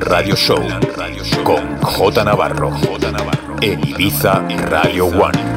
Radio Show con J Navarro, J. Navarro en Ibiza Radio One.